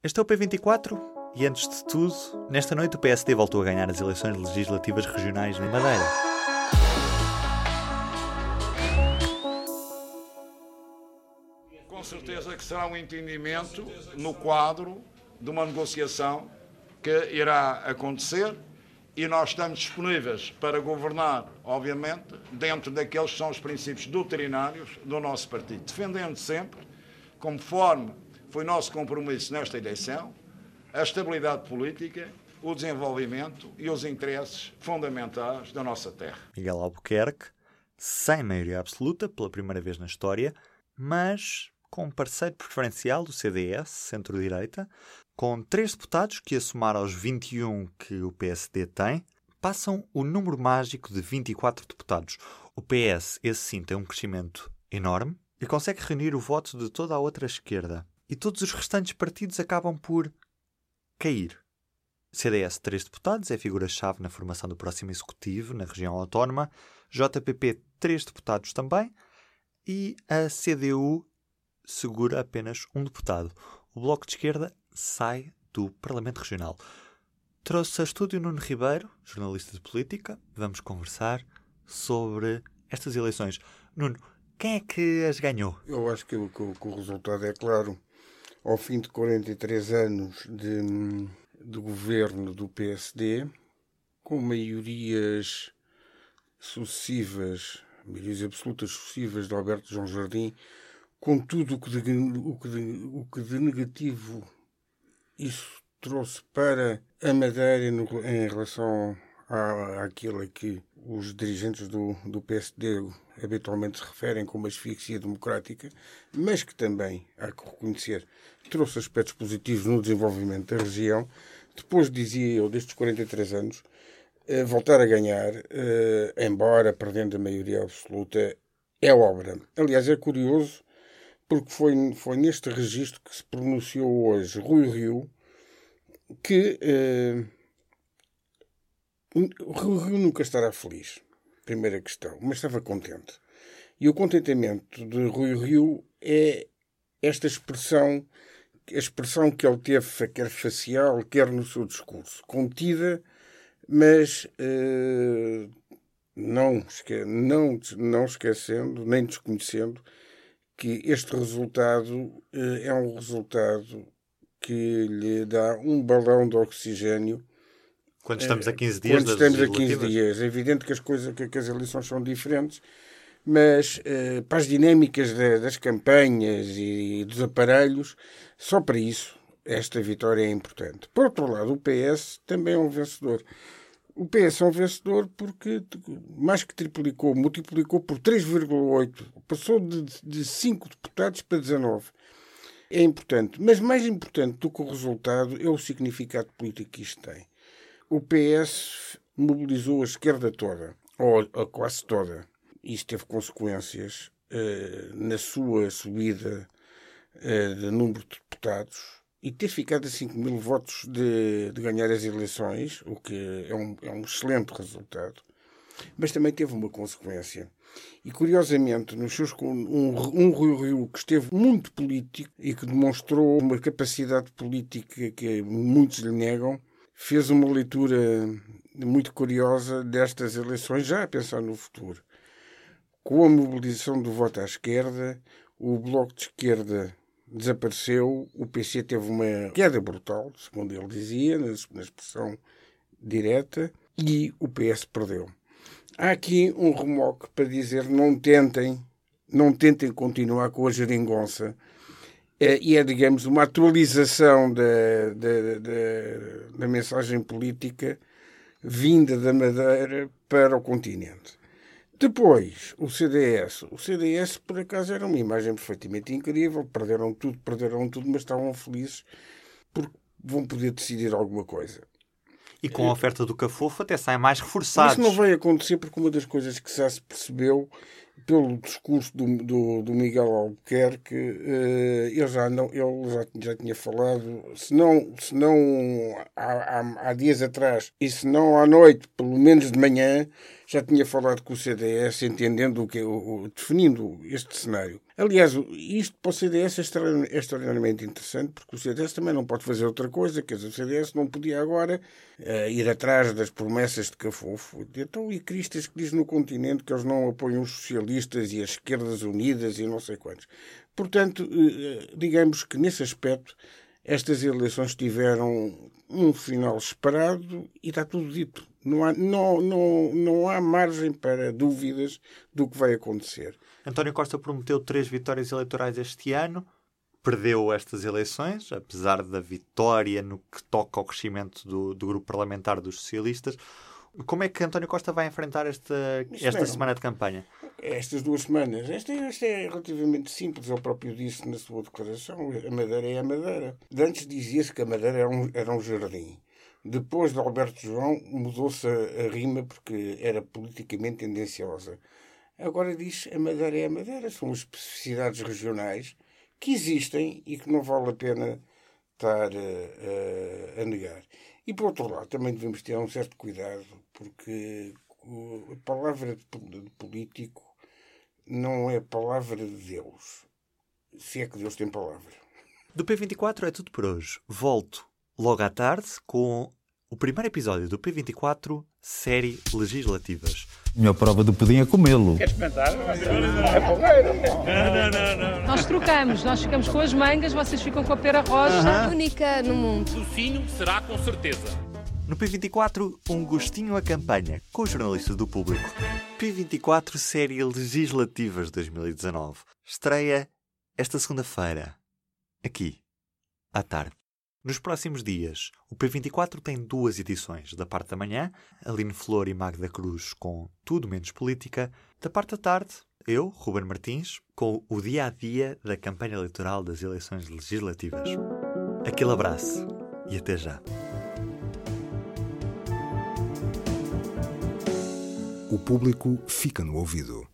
Este é o P24 e antes de tudo, nesta noite o PSD voltou a ganhar as eleições legislativas regionais na Madeira. Com certeza que será um entendimento no quadro de uma negociação que irá acontecer e nós estamos disponíveis para governar, obviamente, dentro daqueles que são os princípios doutrinários do nosso partido, defendendo sempre, conforme foi nosso compromisso nesta eleição, a estabilidade política, o desenvolvimento e os interesses fundamentais da nossa terra. Miguel Albuquerque, sem maioria absoluta pela primeira vez na história, mas com um parceiro preferencial do CDS, centro-direita, com três deputados que, a somar aos 21 que o PSD tem, passam o número mágico de 24 deputados. O PS, esse sim, tem um crescimento enorme e consegue reunir o voto de toda a outra esquerda. E todos os restantes partidos acabam por cair. CDS, três deputados, é figura-chave na formação do próximo executivo na região autónoma. JPP, três deputados também. E a CDU segura apenas um deputado. O Bloco de Esquerda sai do Parlamento Regional. Trouxe a estúdio Nuno Ribeiro, jornalista de política. Vamos conversar sobre estas eleições. Nuno, quem é que as ganhou? Eu acho que, que, que o resultado é claro. Ao fim de 43 anos de, de governo do PSD, com maiorias sucessivas, maiorias absolutas sucessivas de Alberto João Jardim, com tudo o que de, o que de, o que de negativo isso trouxe para a Madeira no, em relação à, àquilo que os dirigentes do, do PSD habitualmente se referem como asfixia democrática, mas que também, há que reconhecer, trouxe aspectos positivos no desenvolvimento da região. Depois, dizia eu, destes 43 anos, eh, voltar a ganhar, eh, embora perdendo a maioria absoluta, é obra. Aliás, é curioso porque foi, foi neste registro que se pronunciou hoje Rui Rio, que eh, Rui Rio nunca estará feliz, primeira questão, mas estava contente. E o contentamento de Rui Rio é esta expressão, a expressão que ele teve, quer facial, quer no seu discurso, contida, mas eh, não, não, não esquecendo, nem desconhecendo que este resultado eh, é um resultado que lhe dá um balão de oxigênio. Quando estamos a 15 dias Quando estamos a 15 dias. É evidente que as coisas, que, as eleições são diferentes, mas eh, para as dinâmicas das campanhas e, e dos aparelhos, só para isso esta vitória é importante. Por outro lado, o PS também é um vencedor. O PS é um vencedor porque mais que triplicou, multiplicou por 3,8, passou de, de 5 deputados para 19. É importante, mas mais importante do que o resultado é o significado político que isto tem. O PS mobilizou a esquerda toda, ou a quase toda. Isto teve consequências uh, na sua subida uh, de número de deputados e ter ficado a 5 mil votos de, de, ganhar as eleições, o que é um, é um excelente resultado, mas também teve uma consequência. E curiosamente, nos seus, um, um Rio Rio que esteve muito político e que demonstrou uma capacidade política que muitos lhe negam, fez uma leitura muito curiosa destas eleições, já a pensar no futuro. Com a mobilização do voto à esquerda, o Bloco de Esquerda desapareceu, o PC teve uma queda brutal, segundo ele dizia, na expressão direta, e o PS perdeu. Há aqui um remoque para dizer não tentem, não tentem continuar com a geringonça. É, e é, digamos, uma atualização da, da, da, da mensagem política vinda da Madeira para o continente. Depois, o CDS. O CDS, por acaso, era uma imagem perfeitamente incrível. Perderam tudo, perderam tudo, mas estavam felizes porque vão poder decidir alguma coisa. E com a oferta do Cafofo até saem mais reforçados. Isso não vai acontecer porque uma das coisas que já se percebeu pelo discurso do, do, do Miguel Albuquerque, uh, ele, já, não, ele já, já tinha falado, se não, se não há, há, há, dias atrás e se não à noite, pelo menos de manhã, já tinha falado com o CDS, entendendo o que, o, definindo este cenário. Aliás, isto para o CDS é extraordinariamente interessante, porque o CDS também não pode fazer outra coisa, quer dizer, o CDS não podia agora uh, ir atrás das promessas de Cafofo. Então, e Cristas que diz no continente que eles não apoiam os socialistas e as esquerdas unidas e não sei quantos. Portanto, uh, digamos que nesse aspecto, estas eleições tiveram um final esperado e está tudo dito. Não há, não, não, não há margem para dúvidas do que vai acontecer. António Costa prometeu três vitórias eleitorais este ano, perdeu estas eleições, apesar da vitória no que toca ao crescimento do, do grupo parlamentar dos socialistas. Como é que António Costa vai enfrentar esta, esta semana de campanha? Estas duas semanas. Esta, esta, é relativamente simples. Ele próprio disse na sua declaração: a Madeira é a Madeira. Antes dizia-se que a Madeira era um, era um jardim. Depois de Alberto João, mudou-se a, a rima porque era politicamente tendenciosa. Agora diz a Madeira é a Madeira, são especificidades regionais que existem e que não vale a pena estar a, a, a negar. E por outro lado, também devemos ter um certo cuidado, porque a palavra de político não é palavra de Deus, se é que Deus tem palavra. Do P24 é tudo por hoje. Volto logo à tarde com o primeiro episódio do P24, série Legislativas. Melhor prova do pudim é comê-lo. Quer experimentar? É porreiro. Não, não, não, Nós trocamos, nós ficamos com as mangas, vocês ficam com a pera roxa. Uh -huh. Única no mundo. Docinho será com certeza. No P24, um gostinho à campanha, com os jornalistas do público. P24, série Legislativas 2019. Estreia esta segunda-feira, aqui, à tarde. Nos próximos dias, o P24 tem duas edições. Da parte da manhã, Aline Flor e Magda Cruz com Tudo Menos Política. Da parte da tarde, eu, Ruben Martins, com o dia a dia da campanha eleitoral das eleições legislativas. Aquele abraço e até já. O público fica no ouvido.